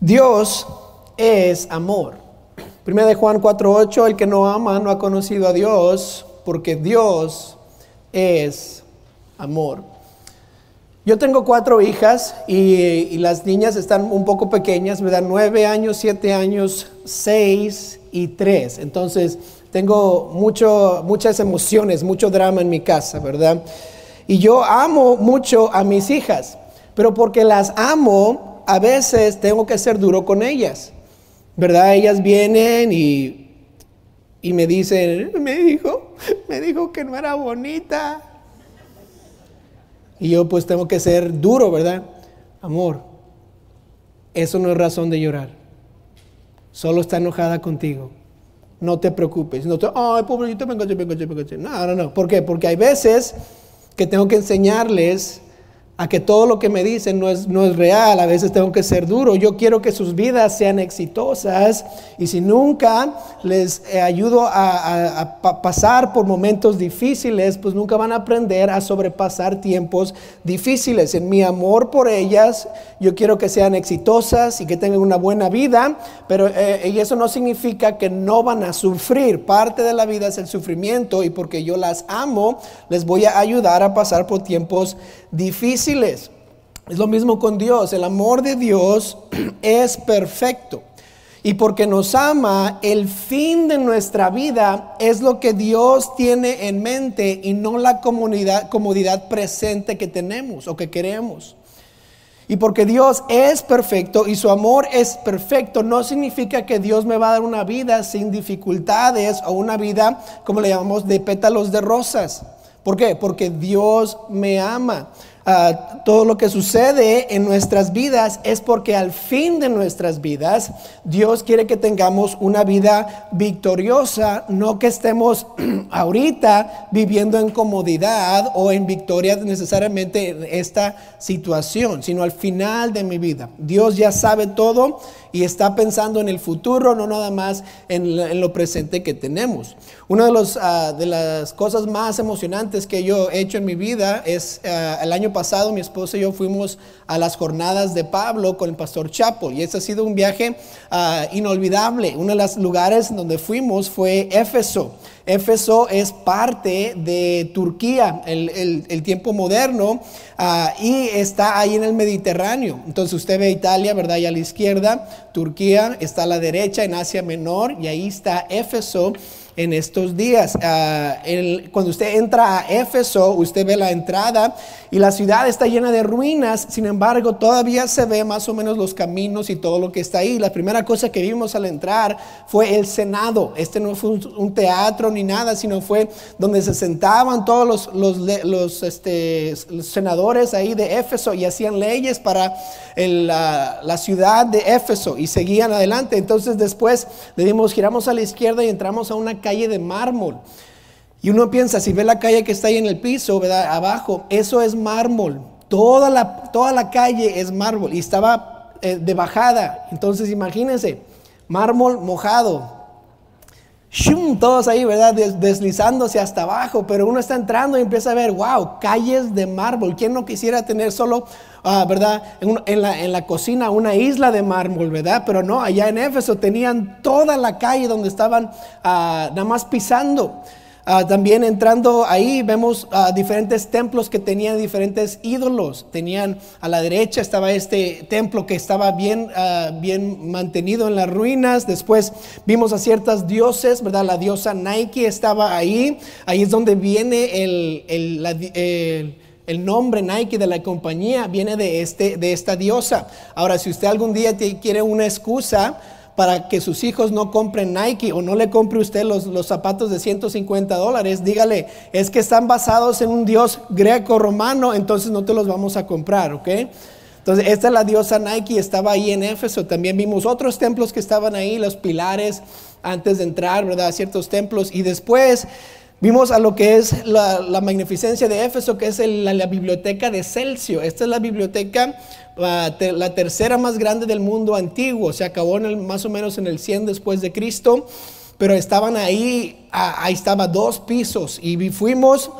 Dios es amor. Primera de Juan 4:8, el que no ama no ha conocido a Dios, porque Dios es amor. Yo tengo cuatro hijas y, las niñas están un poco pequeñas, ¿verdad? Nueve años, siete años, seis y tres. Entonces tengo mucho, muchas emociones, mucho drama en mi casa, ¿verdad? Y yo amo mucho a mis hijas, pero porque las amo, a veces tengo que ser duro con ellas, ¿verdad? Ellas vienen y, y me dicen, me dijo, me dijo que no era bonita. Y yo pues tengo que ser duro, ¿verdad? Amor, eso no es razón de llorar. Solo está enojada contigo. No te preocupes. No te, ay, pobrecito, venga, venga, venga. No, no, no. ¿Por qué? Porque hay veces que tengo que enseñarles a que todo lo que me dicen no es, no es real, a veces tengo que ser duro. Yo quiero que sus vidas sean exitosas y si nunca les eh, ayudo a, pasar por momentos difíciles, pues nunca van a aprender a sobrepasar tiempos difíciles. En mi amor por ellas, yo quiero que sean exitosas y que tengan una buena vida, pero eh, y eso no significa que no van a sufrir. Parte de la vida es el sufrimiento y porque yo las amo, les voy a ayudar a pasar por tiempos difíciles. Es lo mismo con Dios. El amor de Dios es perfecto. Y porque nos ama, el fin de nuestra vida es lo que Dios tiene en mente y no la comodidad, comodidad presente que tenemos o que queremos. Y porque Dios es perfecto y su amor es perfecto, no significa que Dios me va a dar una vida sin dificultades o una vida, como le llamamos, de pétalos de rosas. ¿Por qué? Porque Dios me ama. Ah, todo lo que sucede en nuestras vidas es porque al fin de nuestras vidas Dios quiere que tengamos una vida victoriosa, no que estemos ahorita viviendo en comodidad o en victoria necesariamente en esta situación, sino al final de mi vida. Dios ya sabe todo y está pensando en el futuro, no nada más en, lo presente que tenemos. Una ah, de las cosas más emocionantes que yo he hecho en mi vida es ah, el año pasado mi esposa y yo fuimos a las jornadas de Pablo con el pastor Chapo y ese ha sido un viaje ah, inolvidable. Uno de los lugares donde fuimos fue Éfeso. Éfeso es parte de Turquía, el, tiempo moderno, ah, y está ahí en el Mediterráneo. Entonces usted ve Italia, ¿verdad? Y a la izquierda, Turquía está a la derecha en Asia Menor, y ahí está Éfeso en estos días. Ah, cuando usted entra a Éfeso, usted ve la entrada y la ciudad está llena de ruinas, sin embargo, todavía se ve más o menos los caminos y todo lo que está ahí. La primera cosa que vimos al entrar fue el Senado. Este no fue un, teatro ni nada, sino fue donde se sentaban todos los, este, senadores ahí de Éfeso y hacían leyes para la, la, ciudad de Éfeso y seguían adelante. Entonces después le dimos, giramos a la izquierda y entramos a una calle de mármol. Y uno piensa, si ve la calle que está ahí en el piso, ¿verdad? Abajo, eso es mármol. Toda la, toda la calle es mármol y estaba eh, de bajada. Entonces imagínense, mármol mojado. Shum, todos ahí, ¿verdad? deslizándose hasta abajo, pero uno está entrando y empieza a ver, wow, calles de mármol. ¿Quién no quisiera tener solo, ah, ¿verdad? En, la, en, la, cocina una isla de mármol, ¿verdad? Pero no, allá en Éfeso tenían toda la calle donde estaban ah, nada más pisando. Ah, también entrando ahí vemos ah, diferentes templos que tenían diferentes ídolos. Tenían a la derecha estaba este templo que estaba bien, ah, bien mantenido en las ruinas. Después vimos a ciertas dioses, ¿verdad? La diosa Nike estaba ahí. Ahí es donde viene el, el, el nombre Nike de la compañía viene de, este, de esta diosa. Ahora, si usted algún día quiere una excusa para que sus hijos no compren Nike o no le compre usted los, los zapatos de 150 dólares, dígale, es que están basados en un dios greco-romano, entonces no te los vamos a comprar, ¿ok? Entonces, esta es la diosa Nike, estaba ahí en Éfeso. También vimos otros templos que estaban ahí, los pilares antes de entrar, ¿verdad? Ciertos templos. Y después Vimos a lo que es la, magnificencia de Éfeso, que es la, biblioteca de Celcio. Esta es la biblioteca, la tercera más grande del mundo antiguo. Se acabó más o menos en el 100 después de Cristo, pero estaban ahí, ahí estaba dos pisos y fuimos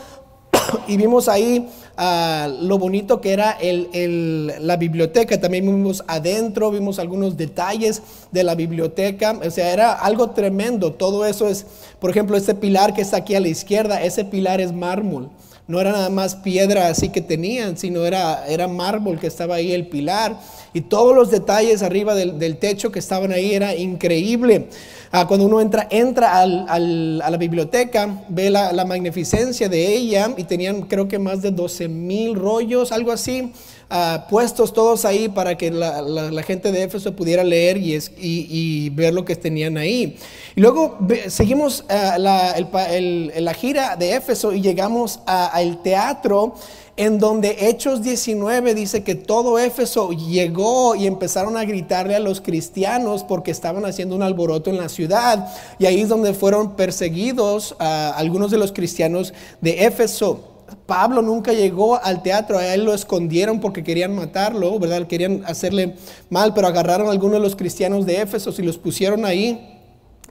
y vimos ahí ah, lo bonito que era la biblioteca. También vimos adentro, vimos algunos detalles de la biblioteca. O sea, era algo tremendo. Todo eso es, por ejemplo, este pilar que está aquí a la izquierda, ese pilar es mármol. No era nada más piedra así que tenían, sino era, era mármol que estaba ahí el pilar. Y todos los detalles arriba del, techo que estaban ahí era increíble. Ah, cuando uno entra, entra al, a la biblioteca, ve la, magnificencia de ella y tenían creo que más de 12 mil rollos, algo así. Ah, puestos todos ahí para que la, gente de Éfeso pudiera leer y, y, ver lo que tenían ahí. Y luego seguimos ah, la, gira de Éfeso y llegamos al teatro en donde Hechos 19 dice que todo Éfeso llegó y empezaron a gritarle a los cristianos porque estaban haciendo un alboroto en la ciudad. Y ahí es donde fueron perseguidos a algunos de los cristianos de Éfeso. Pablo nunca llegó al teatro, a él lo escondieron porque querían matarlo, ¿verdad? Querían hacerle mal, pero agarraron a algunos de los cristianos de Éfeso y los pusieron ahí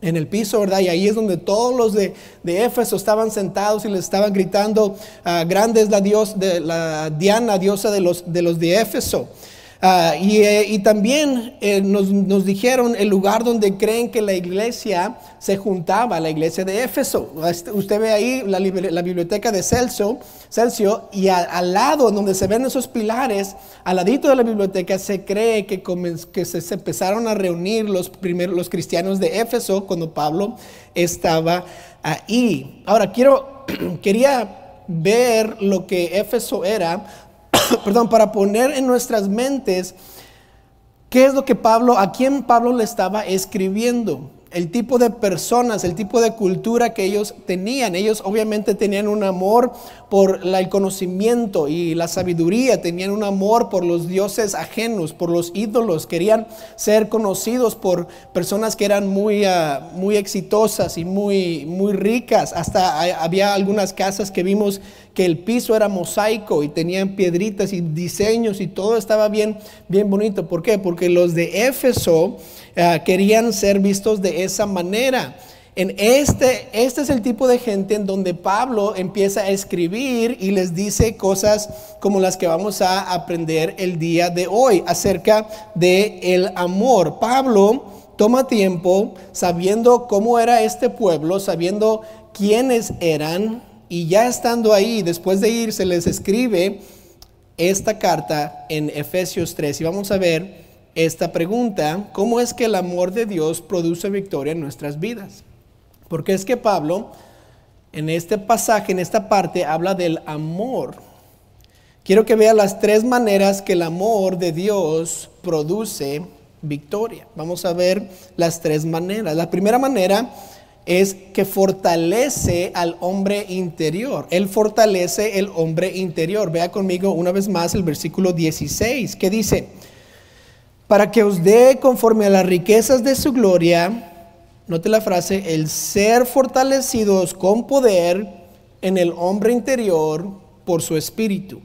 en el piso, ¿verdad? Y ahí es donde todos los de, de Éfeso estaban sentados y les estaban gritando, ah, grande es la, dios, de, la Diana, diosa de los de, los de Éfeso. Ah, eh, y, también eh, nos, dijeron el lugar donde creen que la iglesia se juntaba, la iglesia de Éfeso. Este, usted ve ahí la, biblioteca de Celso, Celso y al lado donde se ven esos pilares, al ladito de la biblioteca se cree que, que se, empezaron a reunir los, primeros, los cristianos de Éfeso cuando Pablo estaba ahí. Ahora quiero, quería ver lo que Éfeso era perdón, para poner en nuestras mentes qué es lo que Pablo, a quién Pablo le estaba escribiendo el tipo de personas, el tipo de cultura que ellos tenían. Ellos obviamente tenían un amor por el conocimiento y la sabiduría, tenían un amor por los dioses ajenos, por los ídolos, querían ser conocidos por personas que eran muy, ah, muy exitosas y muy, muy ricas. Hasta había algunas casas que vimos que el piso era mosaico y tenían piedritas y diseños y todo estaba bien, bien bonito. ¿Por qué? Porque los de Éfeso eh, querían ser vistos de esa manera. En este, este es el tipo de gente en donde Pablo empieza a escribir y les dice cosas como las que vamos a aprender el día de hoy acerca de el amor. Pablo toma tiempo sabiendo cómo era este pueblo, sabiendo quiénes eran y ya estando ahí, después de irse les escribe esta carta en Efesios 3 y vamos a ver esta pregunta, ¿cómo es que el amor de Dios produce victoria en nuestras vidas? Porque es que Pablo, en este pasaje, en esta parte, habla del amor. Quiero que vea las tres maneras que el amor de Dios produce victoria. Vamos a ver las tres maneras. La primera manera es que fortalece al hombre interior. Él fortalece el hombre interior. Vea conmigo una vez más el versículo 16, que dice, para que os dé conforme a las riquezas de su gloria, note la frase, el ser fortalecidos con poder en el hombre interior por su espíritu.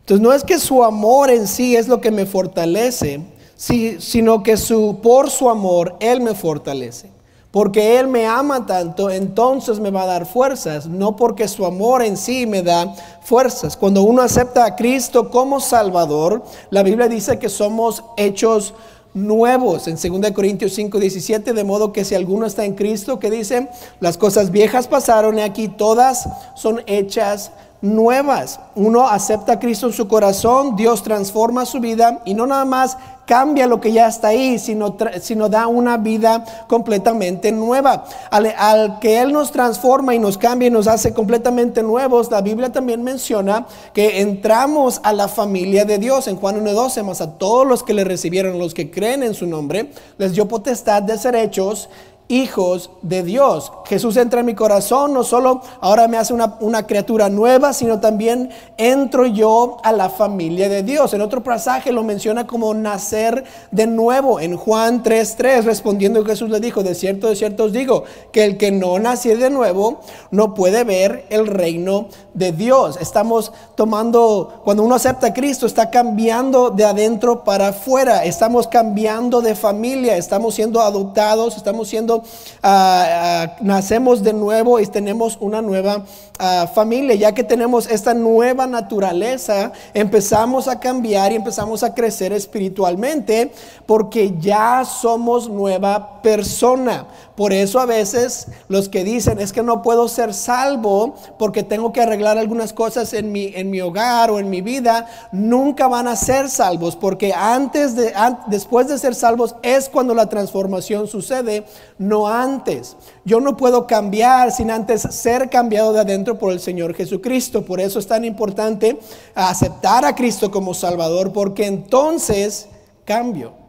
Entonces no es que su amor en sí es lo que me fortalece, sino que su, por su amor Él me fortalece. Porque Él me ama tanto, entonces me va a dar fuerzas, no porque su amor en sí me da fuerzas. Cuando uno acepta a Cristo como Salvador, la Biblia dice que somos hechos nuevos en 2 Corintios 5, 17, de modo que si alguno está en Cristo, que dice, las cosas viejas pasaron y aquí todas son hechas nuevas. Uno acepta a Cristo en su corazón, Dios transforma su vida y no nada más cambia lo que ya está ahí, sino, sino da una vida completamente nueva. Al, al, que Él nos transforma y nos cambia y nos hace completamente nuevos, la Biblia también menciona que entramos a la familia de Dios. En Juan 1.12, más a todos los que le recibieron, los que creen en su nombre, les dio potestad de ser hechos hijos de Dios. Jesús entra en mi corazón, no solo ahora me hace una, criatura nueva, sino también entro yo a la familia de Dios. En otro pasaje lo menciona como nacer de nuevo. En Juan 3.3, respondiendo Jesús le dijo, de cierto, de cierto os digo, que el que no nació de nuevo no puede ver el reino de Dios. Estamos tomando, cuando uno acepta a Cristo, está cambiando de adentro para afuera. Estamos cambiando de familia, estamos siendo adoptados, estamos siendo ah, ah, nacemos de nuevo y tenemos una nueva ah, familia. Ya que tenemos esta nueva naturaleza, empezamos a cambiar y empezamos a crecer espiritualmente porque ya somos nueva persona. Por eso a veces los que dicen es que no puedo ser salvo porque tengo que arreglar algunas cosas en mi, en mi hogar o en mi vida, nunca van a ser salvos porque antes de, después de ser salvos es cuando la transformación sucede, no antes. Yo no puedo cambiar sin antes ser cambiado de adentro por el Señor Jesucristo. Por eso es tan importante aceptar a Cristo como Salvador porque entonces cambio.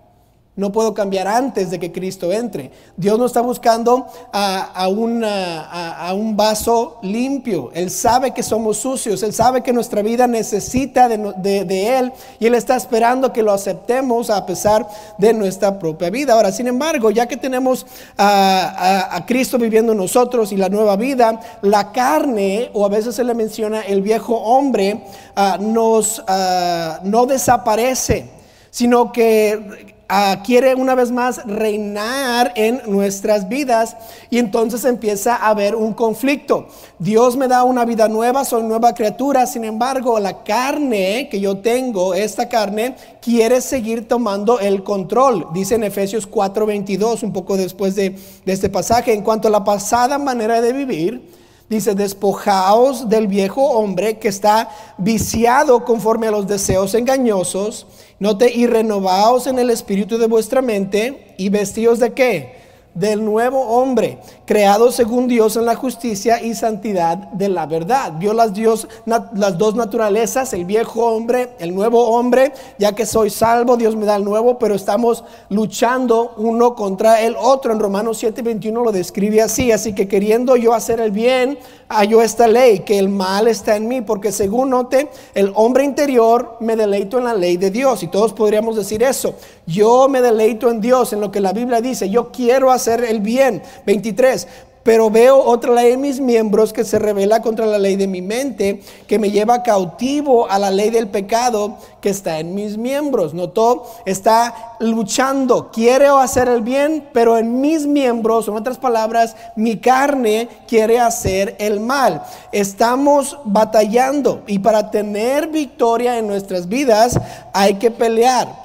No puedo cambiar antes de que Cristo entre. Dios no está buscando a, un vaso limpio. Él sabe que somos sucios. Él sabe que nuestra vida necesita de, Él. Y Él está esperando que lo aceptemos a pesar de nuestra propia vida. Ahora, sin embargo, ya que tenemos a, Cristo viviendo en nosotros y la nueva vida, la carne, o a veces se le menciona el viejo hombre, ah, nos, ah, no desaparece, sino que Ah, quiere una vez más reinar en nuestras vidas y entonces empieza a haber un conflicto. Dios me da una vida nueva, soy nueva criatura, sin embargo la carne que yo tengo, esta carne, quiere seguir tomando el control. Dice en Efesios 4:22, un poco después de, de este pasaje, en cuanto a la pasada manera de vivir, Dice, despojaos del viejo hombre que está viciado conforme a los deseos engañosos. Note, y renovaos en el espíritu de vuestra mente y vestidos de qué? Del nuevo hombre, creado según Dios en la justicia y santidad de la verdad. Vio las, Dios, las dos naturalezas, el viejo hombre, el nuevo hombre, ya que soy salvo, Dios me da el nuevo, pero estamos luchando uno contra el otro. En Romanos 7:21 lo describe así, así que queriendo yo hacer el bien, hallo esta ley, que el mal está en mí, porque según note, el hombre interior me deleito en la ley de Dios, y todos podríamos decir eso. Yo me deleito en Dios, en lo que la Biblia dice, yo quiero hacer el bien. 23, pero veo otra ley en mis miembros que se revela contra la ley de mi mente, que me lleva cautivo a la ley del pecado que está en mis miembros. Notó, está luchando, quiere hacer el bien, pero en mis miembros, en otras palabras, mi carne quiere hacer el mal. Estamos batallando y para tener victoria en nuestras vidas hay que pelear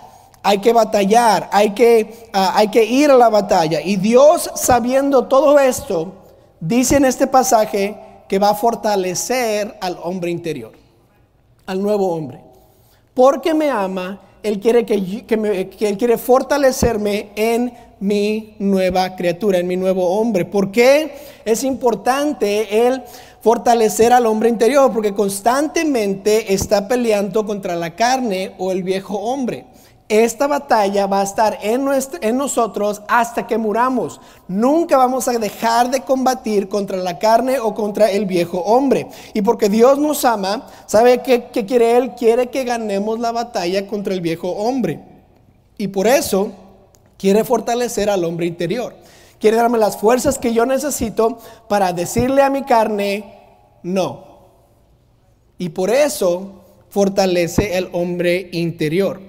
hay que batallar, hay que, ah, hay que ir a la batalla. Y Dios, sabiendo todo esto, dice en este pasaje que va a fortalecer al hombre interior, al nuevo hombre. Porque me ama, Él quiere, que, Él quiere fortalecerme en mi nueva criatura, en mi nuevo hombre. ¿Por qué es importante Él fortalecer al hombre interior? Porque constantemente está peleando contra la carne o el viejo hombre. Esta batalla va a estar en, nosotros hasta que muramos. Nunca vamos a dejar de combatir contra la carne o contra el viejo hombre. Y porque Dios nos ama, ¿sabe qué, qué quiere Él? Quiere que ganemos la batalla contra el viejo hombre. Y por eso quiere fortalecer al hombre interior. Quiere darme las fuerzas que yo necesito para decirle a mi carne, no. Y por eso fortalece el hombre interior.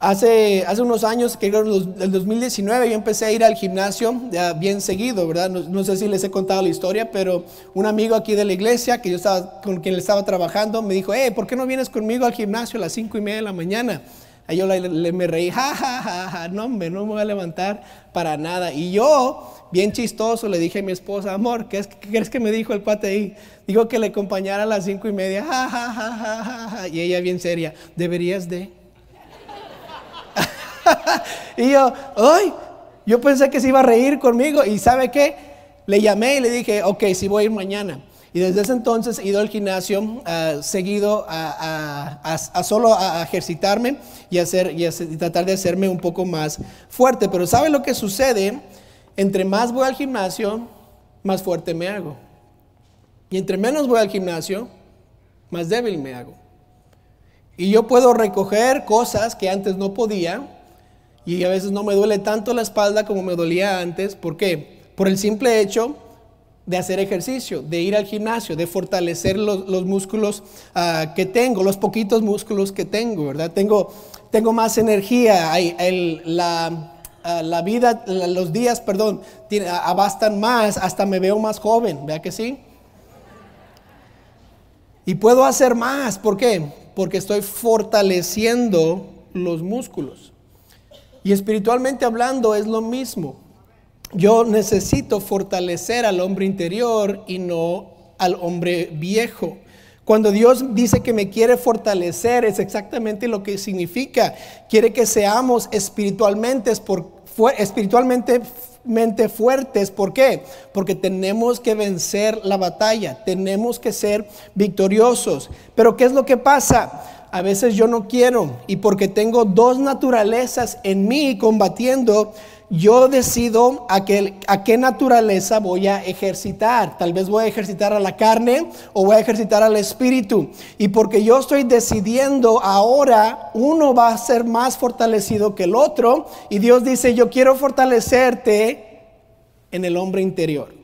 Hace, hace unos años, que en el 2019, yo empecé a ir al gimnasio bien seguido, ¿verdad? No, sé si les he contado la historia, pero un amigo aquí de la iglesia, que yo estaba, con quien le estaba trabajando, me dijo, hey, ¿por qué no vienes conmigo al gimnasio a las cinco y media de la mañana? Ahí yo le, me reí, ja, ja, ja, ja, no, me, no me voy a levantar para nada. Y yo, bien chistoso, le dije a mi esposa, amor, ¿qué, es, qué crees que me dijo el cuate ahí? Dijo que le acompañara a las cinco y media, ja, ja, ja, ja, ja, ja. Y ella bien seria, deberías de... y yo, ay, yo pensé que se iba a reír conmigo y ¿sabe qué? Le llamé y le dije, ok, sí voy a ir mañana. Y desde ese entonces he ido al gimnasio ah, seguido a, solo a ejercitarme y, hacer, y, tratar de hacerme un poco más fuerte. Pero ¿sabe lo que sucede? Entre más voy al gimnasio, más fuerte me hago. Y entre menos voy al gimnasio, más débil me hago. Y yo puedo recoger cosas que antes no podía y a veces no me duele tanto la espalda como me dolía antes. ¿Por qué? Por el simple hecho de hacer ejercicio, de ir al gimnasio, de fortalecer los, músculos ah, que tengo, los poquitos músculos que tengo, ¿verdad? Tengo, tengo más energía, la, ah, la vida, los días, perdón, abastan más, hasta me veo más joven, ¿vea que sí? Y puedo hacer más, ¿por qué? Porque estoy fortaleciendo los músculos. Y espiritualmente hablando es lo mismo. Yo necesito fortalecer al hombre interior y no al hombre viejo. Cuando Dios dice que me quiere fortalecer, es exactamente lo que significa. Quiere que seamos espiritualmente, espiritualmente fuertes. ¿Por qué? Porque tenemos que vencer la batalla, tenemos que ser victoriosos. Pero ¿qué es lo que pasa? A veces yo no quiero y porque tengo dos naturalezas en mí combatiendo, yo decido a qué, naturaleza voy a ejercitar. Tal vez voy a ejercitar a la carne o voy a ejercitar al espíritu. Y porque yo estoy decidiendo ahora, uno va a ser más fortalecido que el otro. Y Dios dice, yo quiero fortalecerte en el hombre interior.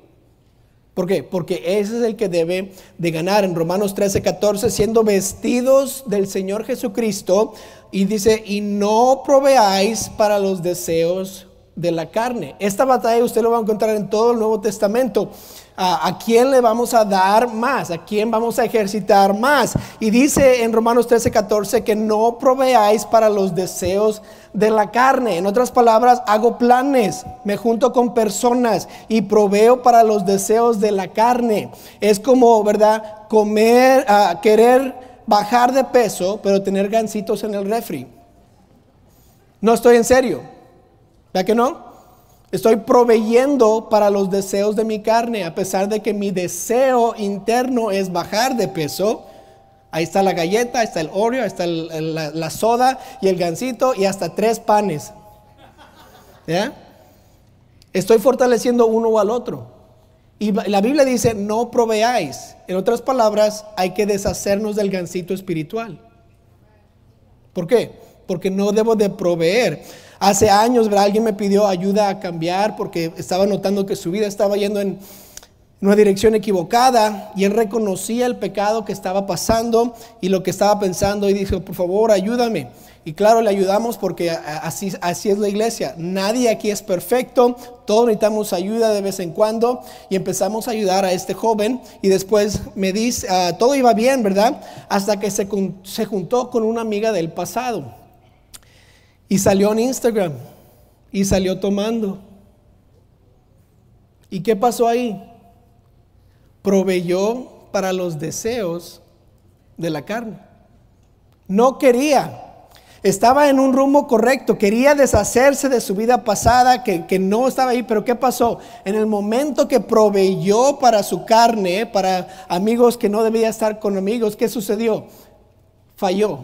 ¿Por qué? Porque ese es el que debe de ganar. En Romanos 13, 14, siendo vestidos del Señor Jesucristo. Y dice, y no proveáis para los deseos de la carne. Esta batalla usted lo va a encontrar en todo el Nuevo Testamento. ¿A, quién le vamos a dar más? ¿A quién vamos a ejercitar más? Y dice en Romanos 13, 14 que no proveáis para los deseos de la carne. En otras palabras, hago planes, me junto con personas y proveo para los deseos de la carne. Es como, ¿verdad? Comer, uh, querer bajar de peso, pero tener gancitos en el refri. No estoy en serio. ¿Verdad que no? Estoy proveyendo para los deseos de mi carne, a pesar de que mi deseo interno es bajar de peso. Ahí está la galleta, ahí está el Oreo, ahí está la, soda y el gansito y hasta tres panes. ¿Ya? Estoy fortaleciendo uno al otro. Y la Biblia dice, no proveáis. En otras palabras, hay que deshacernos del gansito espiritual. ¿Por qué? Porque no debo de proveer. Hace años alguien me pidió ayuda a cambiar porque estaba notando que su vida estaba yendo en una dirección equivocada y él reconocía el pecado que estaba pasando y lo que estaba pensando y dijo, por favor, ayúdame. Y claro, le ayudamos porque así, así es la iglesia. Nadie aquí es perfecto, todos necesitamos ayuda de vez en cuando y empezamos a ayudar a este joven y después me dice, ah, todo iba bien, ¿verdad? Hasta que se, se juntó con una amiga del pasado. Y salió en Instagram y salió tomando. ¿Y qué pasó ahí? Proveyó para los deseos de la carne. No quería. Estaba en un rumbo correcto, quería deshacerse de su vida pasada que, que, no estaba ahí, pero ¿qué pasó? En el momento que proveyó para su carne, para amigos que no debía estar con amigos, ¿qué sucedió? Falló.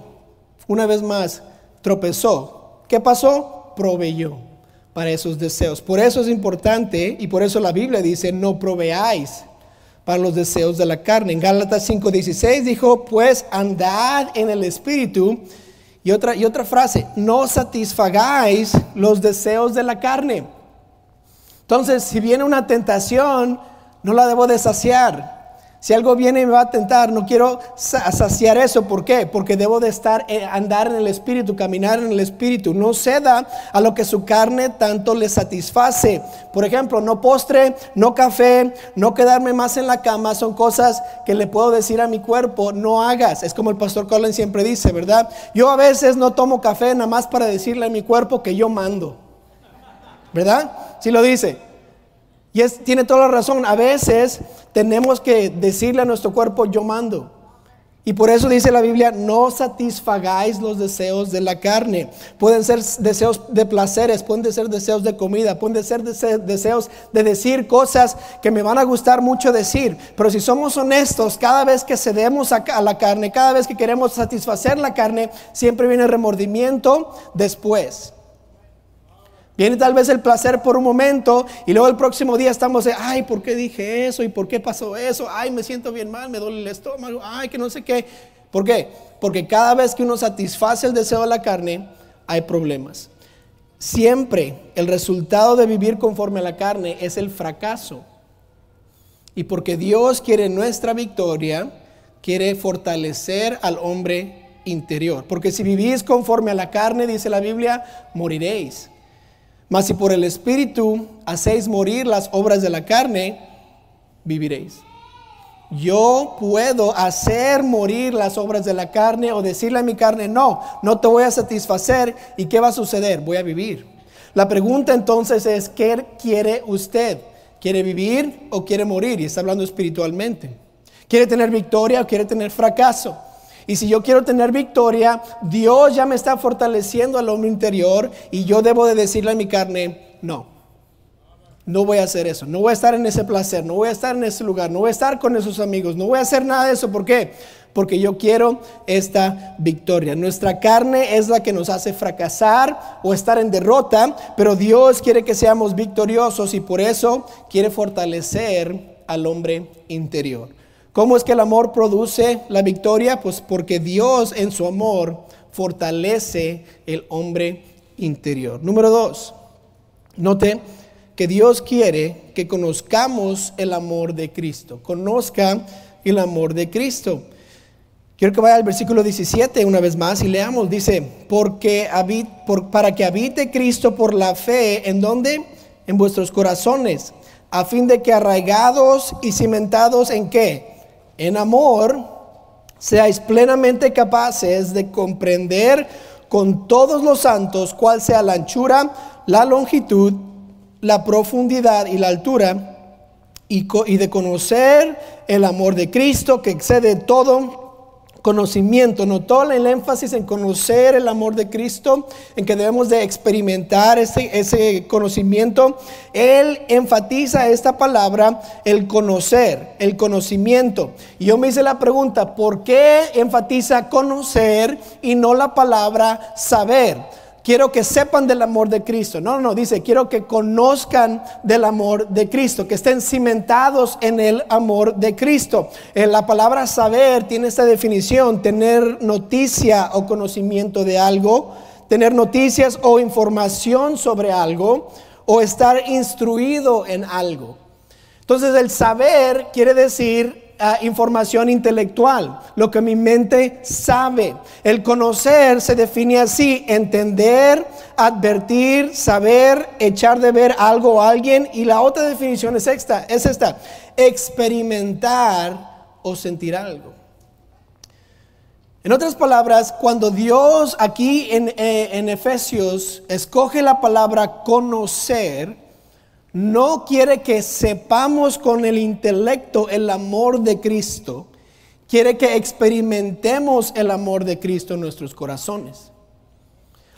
Una vez más, tropezó, ¿Qué pasó? Proveyó para esos deseos. Por eso es importante y por eso la Biblia dice, no proveáis para los deseos de la carne. En Gálatas 5:16 dijo, pues andad en el Espíritu. Y otra, y otra frase, no satisfagáis los deseos de la carne. Entonces, si viene una tentación, no la debo de saciar. Si algo viene y me va a tentar, no quiero saciar eso. ¿Por qué? Porque debo de estar, eh, andar en el Espíritu, caminar en el Espíritu. No ceda a lo que su carne tanto le satisface. Por ejemplo, no postre, no café, no quedarme más en la cama. Son cosas que le puedo decir a mi cuerpo, no hagas. Es como el pastor Colin siempre dice, ¿verdad? Yo a veces no tomo café nada más para decirle a mi cuerpo que yo mando. ¿Verdad? Si lo dice. Y es, tiene toda la razón. A veces tenemos que decirle a nuestro cuerpo, yo mando. Y por eso dice la Biblia, no satisfagáis los deseos de la carne. Pueden ser deseos de placeres, pueden ser deseos de comida, pueden ser deseos de decir cosas que me van a gustar mucho decir. Pero si somos honestos, cada vez que cedemos a la carne, cada vez que queremos satisfacer la carne, siempre viene remordimiento después. Viene tal vez el placer por un momento y luego el próximo día estamos de, ay, ¿por qué dije eso? ¿Y por qué pasó eso? Ay, me siento bien mal, me duele el estómago, ay, que no sé qué. ¿Por qué? Porque cada vez que uno satisface el deseo de la carne, hay problemas. Siempre el resultado de vivir conforme a la carne es el fracaso. Y porque Dios quiere nuestra victoria, quiere fortalecer al hombre interior. Porque si vivís conforme a la carne, dice la Biblia, moriréis. Mas si por el Espíritu hacéis morir las obras de la carne, viviréis. Yo puedo hacer morir las obras de la carne o decirle a mi carne, no, no te voy a satisfacer. ¿Y qué va a suceder? Voy a vivir. La pregunta entonces es, ¿qué quiere usted? ¿Quiere vivir o quiere morir? Y está hablando espiritualmente. ¿Quiere tener victoria o quiere tener fracaso? Y si yo quiero tener victoria, Dios ya me está fortaleciendo al hombre interior y yo debo de decirle a mi carne, no, no voy a hacer eso, no voy a estar en ese placer, no voy a estar en ese lugar, no voy a estar con esos amigos, no voy a hacer nada de eso. ¿Por qué? Porque yo quiero esta victoria. Nuestra carne es la que nos hace fracasar o estar en derrota, pero Dios quiere que seamos victoriosos y por eso quiere fortalecer al hombre interior. ¿Cómo es que el amor produce la victoria? Pues porque Dios en su amor fortalece el hombre interior. Número dos, note que Dios quiere que conozcamos el amor de Cristo. Conozca el amor de Cristo. Quiero que vaya al versículo 17 una vez más y leamos. Dice, porque para que habite Cristo por la fe, ¿en dónde? En vuestros corazones, a fin de que arraigados y cimentados en qué? En amor, seáis plenamente capaces de comprender con todos los santos cuál sea la anchura, la longitud, la profundidad y la altura y, de conocer el amor de Cristo que excede todo conocimiento. Notó el énfasis en conocer el amor de Cristo, en que debemos de experimentar ese, ese conocimiento. Él enfatiza esta palabra, el conocer, el conocimiento. Y yo me hice la pregunta, ¿por qué enfatiza conocer y no la palabra saber? Quiero que sepan del amor de Cristo. No, no, dice, quiero que conozcan del amor de Cristo, que estén cimentados en el amor de Cristo. En eh, la palabra saber tiene esta definición, tener noticia o conocimiento de algo, tener noticias o información sobre algo, o estar instruido en algo. Entonces el saber quiere decir información intelectual, lo que mi mente sabe. El conocer se define así, entender, advertir, saber, echar de ver algo o alguien. Y la otra definición es esta, es esta, experimentar o sentir algo. En otras palabras, cuando Dios aquí en, eh, en Efesios escoge la palabra conocer, no quiere que sepamos con el intelecto el amor de Cristo, quiere que experimentemos el amor de Cristo en nuestros corazones.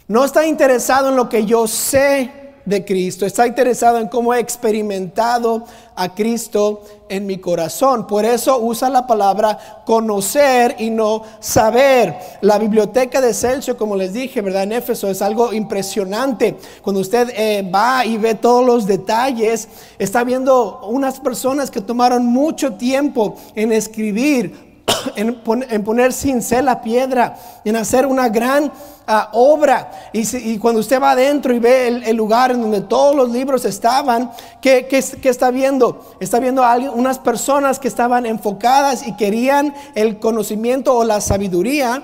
No está interesado en lo que yo sé de Cristo, está interesado en cómo he experimentado a Cristo en mi corazón. Por eso usa la palabra conocer y no saber. La biblioteca de Celso, como les dije, ¿verdad? En Éfeso es algo impresionante. Cuando usted eh, va y ve todos los detalles, está viendo unas personas que tomaron mucho tiempo en escribir en, poner cincel a piedra, en hacer una gran ah, obra. Y, cuando usted va adentro y ve el, lugar en donde todos los libros estaban, ¿qué, está viendo? Está viendo a unas personas que estaban enfocadas y querían el conocimiento o la sabiduría.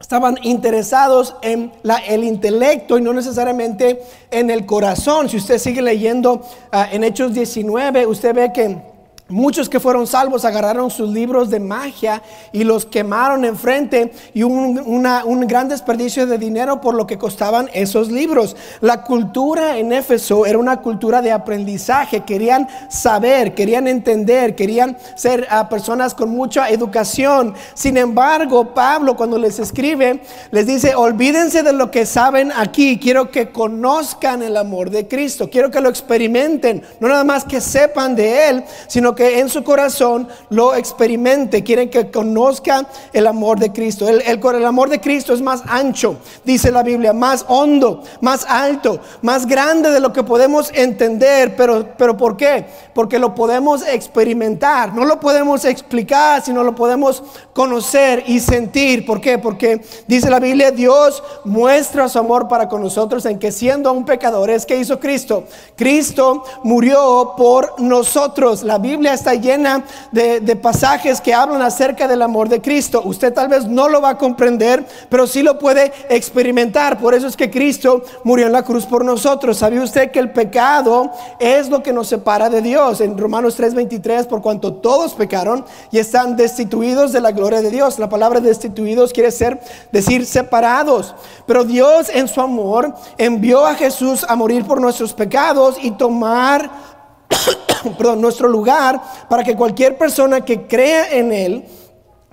Estaban interesados en el intelecto y no necesariamente en el corazón. Si usted sigue leyendo ah, en Hechos 19, usted ve que Muchos que fueron salvos agarraron sus libros de magia y los quemaron enfrente y un, un gran desperdicio de dinero por lo que costaban esos libros. La cultura en Éfeso era una cultura de aprendizaje, querían saber, querían entender, querían ser ah, personas con mucha educación. Sin embargo, Pablo cuando les escribe, les dice, olvídense de lo que saben aquí, quiero que conozcan el amor de Cristo, quiero que lo experimenten, no nada más que sepan de Él, sino que en su corazón lo experimente. Quieren que conozca el amor de Cristo. El, el, amor de Cristo es más ancho, dice la Biblia, más hondo, más alto, más grande de lo que podemos entender. Pero, pero ¿por qué? Porque lo podemos experimentar. No lo podemos explicar, sino lo podemos conocer y sentir. ¿Por qué? Porque dice la Biblia, Dios muestra su amor para con nosotros en que siendo un pecador es que hizo Cristo. Cristo murió por nosotros. La Biblia Está llena de, de pasajes que hablan acerca del amor de Cristo. Usted tal vez no lo va a comprender, pero sí lo puede experimentar. Por eso es que Cristo murió en la cruz por nosotros. ¿Sabía usted que el pecado es lo que nos separa de Dios? En Romanos 3:23, por cuanto todos pecaron y están destituidos de la gloria de Dios. La palabra destituidos quiere ser decir separados. Pero Dios en su amor envió a Jesús a morir por nuestros pecados y tomar perdón, nuestro lugar para que cualquier persona que crea en él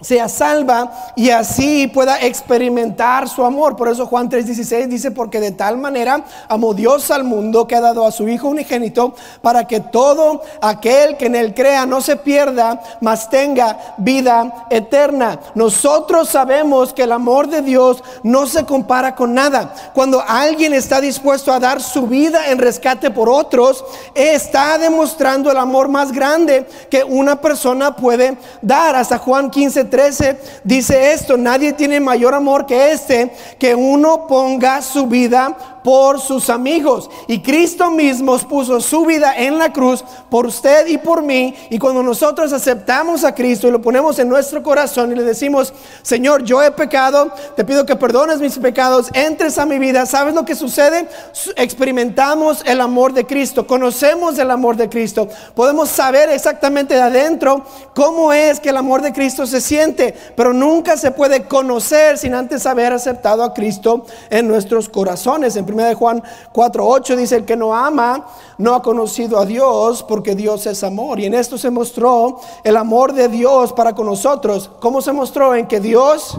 sea salva y así pueda experimentar su amor. Por eso Juan 3:16 dice, porque de tal manera amó Dios al mundo que ha dado a su Hijo unigénito para que todo aquel que en él crea no se pierda, mas tenga vida eterna. Nosotros sabemos que el amor de Dios no se compara con nada. Cuando alguien está dispuesto a dar su vida en rescate por otros, está demostrando el amor más grande que una persona puede dar. Hasta Juan 15 13 dice esto, nadie tiene mayor amor que este, que uno ponga su vida por sus amigos. Y Cristo mismo puso su vida en la cruz por usted y por mí. Y cuando nosotros aceptamos a Cristo y lo ponemos en nuestro corazón y le decimos, Señor, yo he pecado, te pido que perdones mis pecados, entres a mi vida. ¿Sabes lo que sucede? Experimentamos el amor de Cristo, conocemos el amor de Cristo. Podemos saber exactamente de adentro cómo es que el amor de Cristo se siente, pero nunca se puede conocer sin antes haber aceptado a Cristo en nuestros corazones. En de Juan 4:8 dice, el que no ama no ha conocido a Dios porque Dios es amor. Y en esto se mostró el amor de Dios para con nosotros. ¿Cómo se mostró? En que Dios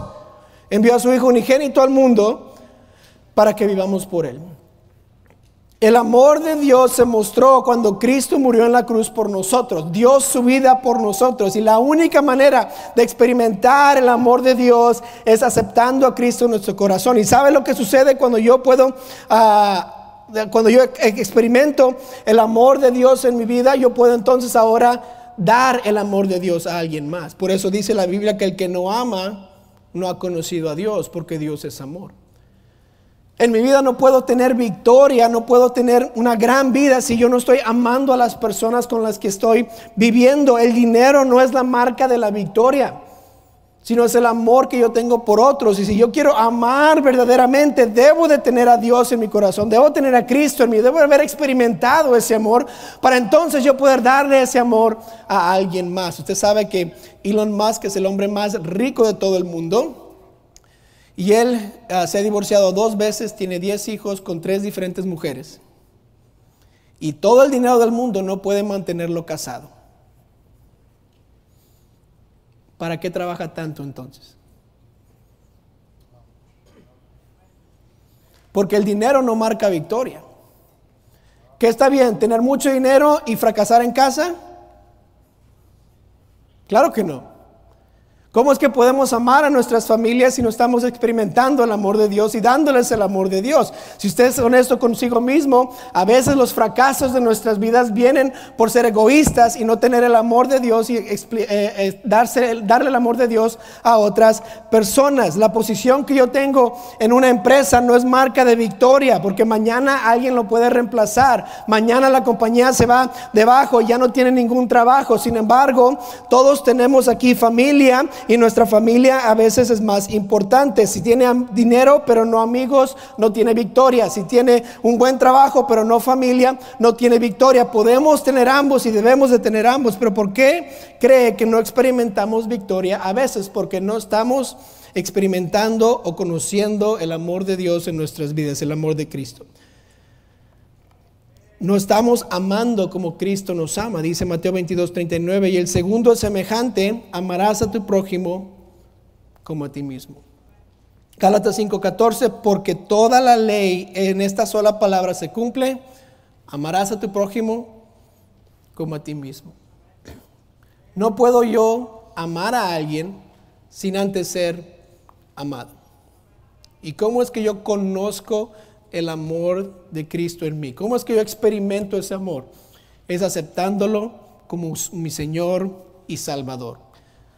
envió a su Hijo unigénito al mundo para que vivamos por Él. El amor de Dios se mostró cuando Cristo murió en la cruz por nosotros, dio su vida por nosotros. Y la única manera de experimentar el amor de Dios es aceptando a Cristo en nuestro corazón. ¿Y sabe lo que sucede cuando yo puedo... Ah, cuando yo experimento el amor de Dios en mi vida, yo puedo entonces ahora dar el amor de Dios a alguien más. Por eso dice la Biblia que el que no ama no ha conocido a Dios, porque Dios es amor. En mi vida no puedo tener victoria, no puedo tener una gran vida si yo no estoy amando a las personas con las que estoy viviendo. El dinero no es la marca de la victoria, sino es el amor que yo tengo por otros. Y si yo quiero amar verdaderamente, debo de tener a Dios en mi corazón, debo tener a Cristo en mí, debo haber experimentado ese amor para entonces yo poder darle ese amor a alguien más. Usted sabe que Elon Musk es el hombre más rico de todo el mundo. Y él ah, se ha divorciado dos veces, tiene diez hijos con tres diferentes mujeres. Y todo el dinero del mundo no puede mantenerlo casado. ¿Para qué trabaja tanto entonces? Porque el dinero no marca victoria. ¿Qué está bien? ¿Tener mucho dinero y fracasar en casa? Claro que no. ¿Cómo es que podemos amar a nuestras familias si no estamos experimentando el amor de Dios y dándoles el amor de Dios? Si usted es honesto consigo mismo, a veces los fracasos de nuestras vidas vienen por ser egoístas y no tener el amor de Dios y eh, eh, darse, darle el amor de Dios a otras personas. La posición que yo tengo en una empresa no es marca de victoria, porque mañana alguien lo puede reemplazar. Mañana la compañía se va debajo, ya no tiene ningún trabajo. Sin embargo, todos tenemos aquí familia y nuestra familia a veces es más importante. Si tiene dinero pero no amigos, no tiene victoria. Si tiene un buen trabajo pero no familia, no tiene victoria. Podemos tener ambos y debemos de tener ambos, pero ¿por qué cree que no experimentamos victoria a veces? Porque no estamos experimentando o conociendo el amor de Dios en nuestras vidas, el amor de Cristo. No estamos amando como Cristo nos ama, dice Mateo 22, 39. Y el segundo es semejante, amarás a tu prójimo como a ti mismo. Gálatas 5, 14, porque toda la ley en esta sola palabra se cumple, amarás a tu prójimo como a ti mismo. No puedo yo amar a alguien sin antes ser amado. ¿Y cómo es que yo conozco el amor de Cristo en mí. ¿Cómo es que yo experimento ese amor? Es aceptándolo como mi Señor y Salvador.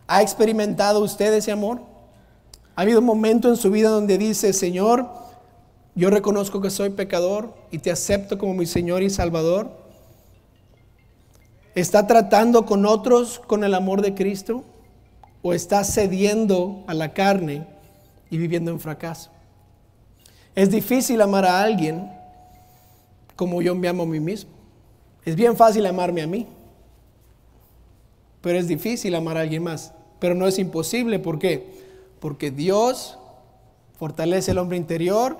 ¿Ha experimentado usted ese amor? ¿Ha habido un momento en su vida donde dice, Señor, yo reconozco que soy pecador y te acepto como mi Señor y Salvador? ¿Está tratando con otros con el amor de Cristo? ¿O está cediendo a la carne y viviendo en fracaso? Es difícil amar a alguien como yo me amo a mí mismo. Es bien fácil amarme a mí, pero es difícil amar a alguien más. Pero no es imposible, ¿por qué? Porque Dios fortalece el hombre interior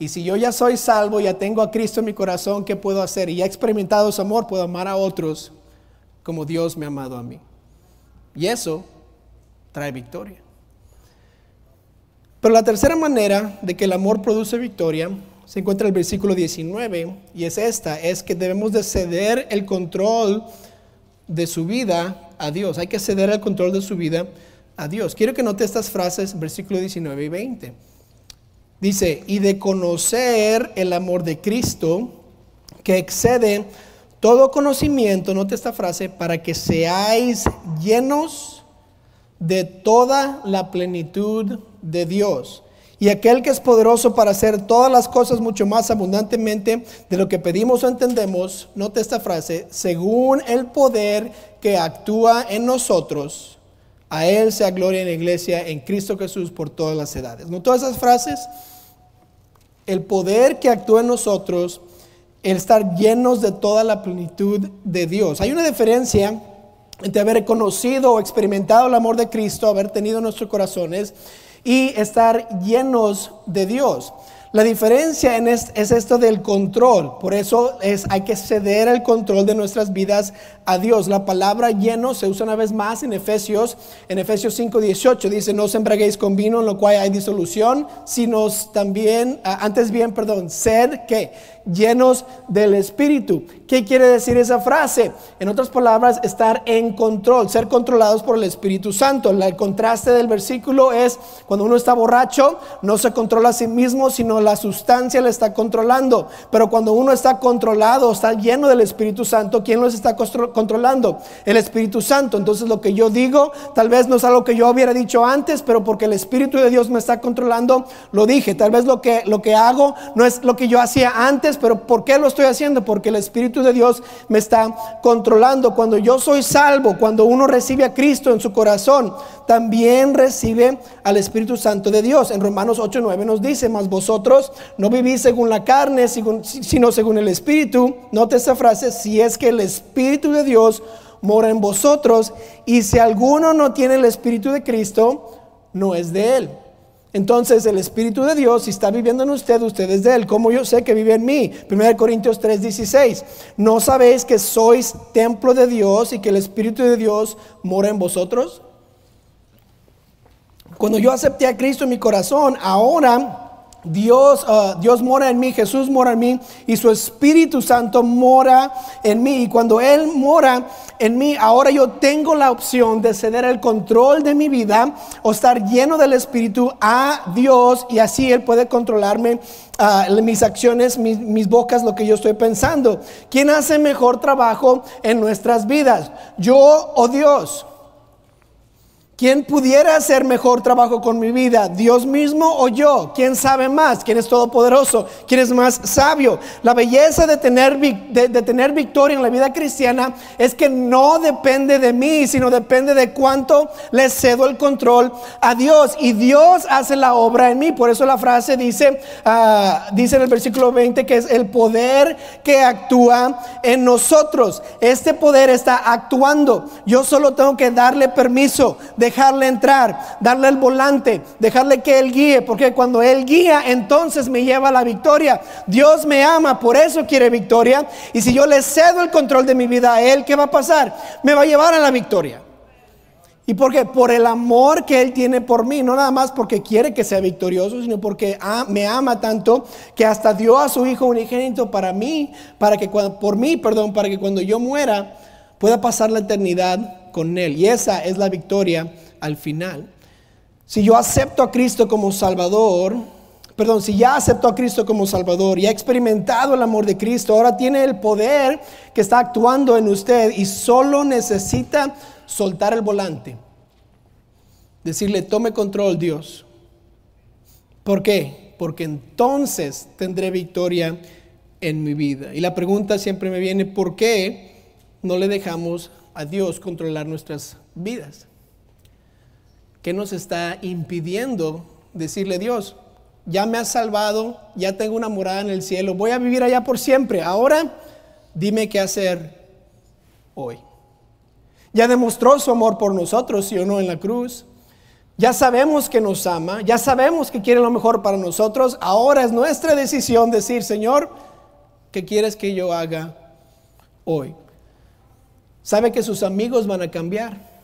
y si yo ya soy salvo, ya tengo a Cristo en mi corazón, ¿qué puedo hacer? Y ya he experimentado su amor, puedo amar a otros como Dios me ha amado a mí. Y eso trae victoria. Pero la tercera manera de que el amor produce victoria se encuentra en el versículo 19 y es esta, es que debemos de ceder el control de su vida a Dios. Hay que ceder el control de su vida a Dios. Quiero que note estas frases, versículo 19 y 20. Dice, y de conocer el amor de Cristo que excede todo conocimiento, note esta frase, para que seáis llenos de toda la plenitud de Dios. Y aquel que es poderoso para hacer todas las cosas mucho más abundantemente de lo que pedimos o entendemos, note esta frase, según el poder que actúa en nosotros, a Él sea gloria en la iglesia, en Cristo Jesús, por todas las edades. ¿No todas esas frases? El poder que actúa en nosotros, el estar llenos de toda la plenitud de Dios. Hay una diferencia entre haber conocido o experimentado el amor de Cristo, haber tenido en nuestros corazones, y estar llenos de Dios. La diferencia en es, esto del control. Por eso es, hay que ceder el control de nuestras vidas a Dios. La palabra lleno se usa una vez más en Efesios. En Efesios 5, 18 dice, no os embraguéis con vino en lo cual hay disolución, sino también, antes bien, perdón, sed que llenos del Espíritu. ¿Qué quiere decir esa frase? En otras palabras, estar en control, ser controlados por el Espíritu Santo. El contraste del versículo es cuando uno está borracho, no se controla a sí mismo, sino la sustancia le está controlando. Pero cuando uno está controlado, está lleno del Espíritu Santo, ¿quién los está controlando? El Espíritu Santo. Entonces lo que yo digo, tal vez no es algo que yo hubiera dicho antes, pero porque el Espíritu de Dios me está controlando, lo dije. Tal vez lo que, lo que hago no es lo que yo hacía antes, pero ¿por qué lo estoy haciendo? Porque el Espíritu de Dios me está controlando. Cuando yo soy salvo, cuando uno recibe a Cristo en su corazón, también recibe al Espíritu Santo de Dios. En Romanos 8:9 nos dice, mas vosotros no vivís según la carne, sino según el Espíritu. Note esa frase, si es que el Espíritu de Dios mora en vosotros, y si alguno no tiene el Espíritu de Cristo, no es de él. Entonces el Espíritu de Dios, si está viviendo en usted, usted es de Él. Como yo sé que vive en mí. 1 Corintios 3:16. ¿No sabéis que sois templo de Dios y que el Espíritu de Dios mora en vosotros? Cuando yo acepté a Cristo en mi corazón, ahora Dios, uh, Dios mora en mí, Jesús mora en mí y su Espíritu Santo mora en mí. Y cuando Él mora en mí, ahora yo tengo la opción de ceder el control de mi vida o estar lleno del Espíritu a Dios y así Él puede controlarme uh, mis acciones, mis, mis bocas, lo que yo estoy pensando. ¿Quién hace mejor trabajo en nuestras vidas? ¿Yo o Dios? ¿Quién pudiera hacer mejor trabajo con mi vida? ¿Dios mismo o yo? ¿Quién sabe más? ¿Quién es todopoderoso? ¿Quién es más sabio? La belleza de tener, de, tener victoria en la vida cristiana es que no depende de mí, sino depende de cuánto le cedo el control a Dios. Y Dios hace la obra en mí. Por eso la frase dice, uh, dice en el versículo 20 que es el poder que actúa en nosotros. Este poder está actuando. Yo solo tengo que darle permiso dejarle entrar, darle el volante, dejarle que Él guíe, porque cuando Él guía, entonces me lleva a la victoria. Dios me ama, por eso quiere victoria. Y si yo le cedo el control de mi vida a Él, ¿qué va a pasar? Me va a llevar a la victoria. ¿Y por qué? Por el amor que Él tiene por mí, no nada más porque quiere que sea victorioso, sino porque me ama tanto que hasta dio a su Hijo unigénito para mí, para que por mí, perdón, para que cuando yo muera pueda pasar la eternidad con Él. Y esa es la victoria al final. Si yo acepto a Cristo como Salvador, perdón, si ya acepto a Cristo como Salvador y ha experimentado el amor de Cristo, ahora tiene el poder que está actuando en usted y solo necesita soltar el volante. Decirle, tome control Dios. ¿Por qué? Porque entonces tendré victoria en mi vida. Y la pregunta siempre me viene, ¿por qué? no le dejamos a Dios controlar nuestras vidas? ¿Qué nos está impidiendo decirle Dios, ya me has salvado, ya tengo una morada en el cielo, voy a vivir allá por siempre. Ahora dime qué hacer hoy. Ya demostró su amor por nosotros, sí o no, en la cruz. Ya sabemos que nos ama, ya sabemos que quiere lo mejor para nosotros. Ahora es nuestra decisión decir, Señor, ¿qué quieres que yo haga hoy? Sabe que sus amigos van a cambiar.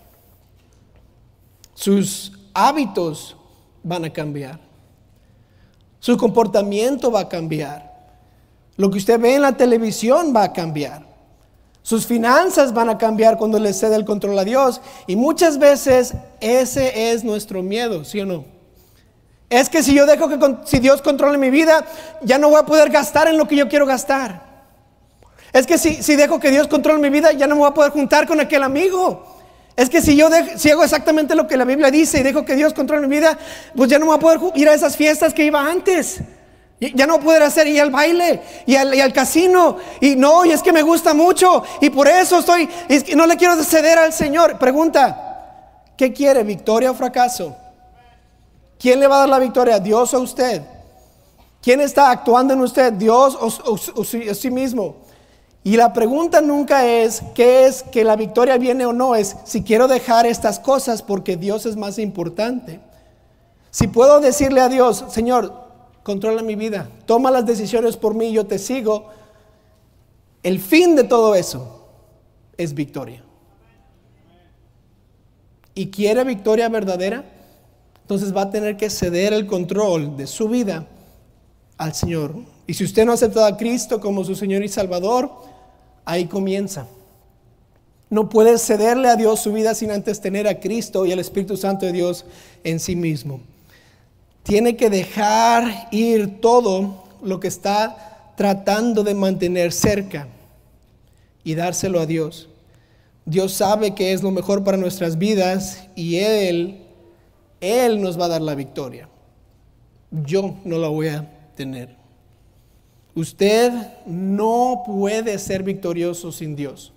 Sus hábitos van a cambiar. Su comportamiento va a cambiar. Lo que usted ve en la televisión va a cambiar. Sus finanzas van a cambiar cuando le cede el control a Dios. Y muchas veces ese es nuestro miedo, ¿sí o no? Es que si yo dejo que si Dios controle mi vida, ya no voy a poder gastar en lo que yo quiero gastar. Es que si, si dejo que Dios controle mi vida, ya no me voy a poder juntar con aquel amigo. Es que si yo si hago exactamente lo que la Biblia dice y dejo que Dios controle mi vida, pues ya no voy a poder ir a esas fiestas que iba antes. Ya no voy a poder hacer y al baile y al, casino. Y no, y es que me gusta mucho. Y por eso estoy, es no le quiero ceder al Señor. Pregunta, ¿qué quiere? ¿Victoria o fracaso? ¿Quién le va a dar la victoria? ¿Dios o usted? ¿Quién está actuando en usted? ¿Dios o, o sí mismo? Y la pregunta nunca es qué es que la victoria viene o no, es si quiero dejar estas cosas porque Dios es más importante. Si puedo decirle a Dios, Señor, controla mi vida, toma las decisiones por mí, yo te sigo, el fin de todo eso es victoria. Y quiere victoria verdadera, entonces va a tener que ceder el control de su vida al Señor. Y si usted no ha aceptado a Cristo como su Señor y Salvador, Ahí comienza. No puede cederle a Dios su vida sin antes tener a Cristo y al Espíritu Santo de Dios en sí mismo. Tiene que dejar ir todo lo que está tratando de mantener cerca y dárselo a Dios. Dios sabe que es lo mejor para nuestras vidas y Él, Él nos va a dar la victoria. Yo no la voy a tener. Usted no puede ser victorioso sin Dios.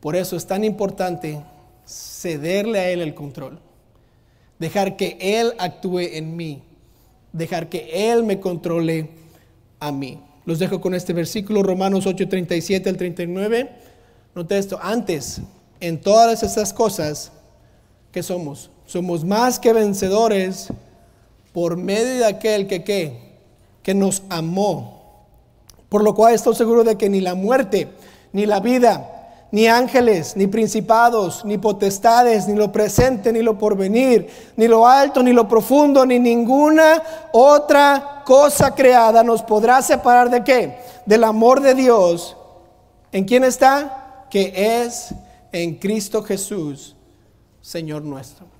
Por eso es tan importante cederle a Él el control. Dejar que Él actúe en mí. Dejar que Él me controle a mí. Los dejo con este versículo, Romanos 8, 37 al 39. Note esto, antes, en todas estas cosas, ¿qué somos? Somos más que vencedores por medio de aquel que, que nos amó por lo cual estoy seguro de que ni la muerte, ni la vida, ni ángeles, ni principados, ni potestades, ni lo presente, ni lo porvenir, ni lo alto, ni lo profundo, ni ninguna otra cosa creada nos podrá separar de qué? Del amor de Dios. ¿En quién está? Que es en Cristo Jesús, Señor nuestro.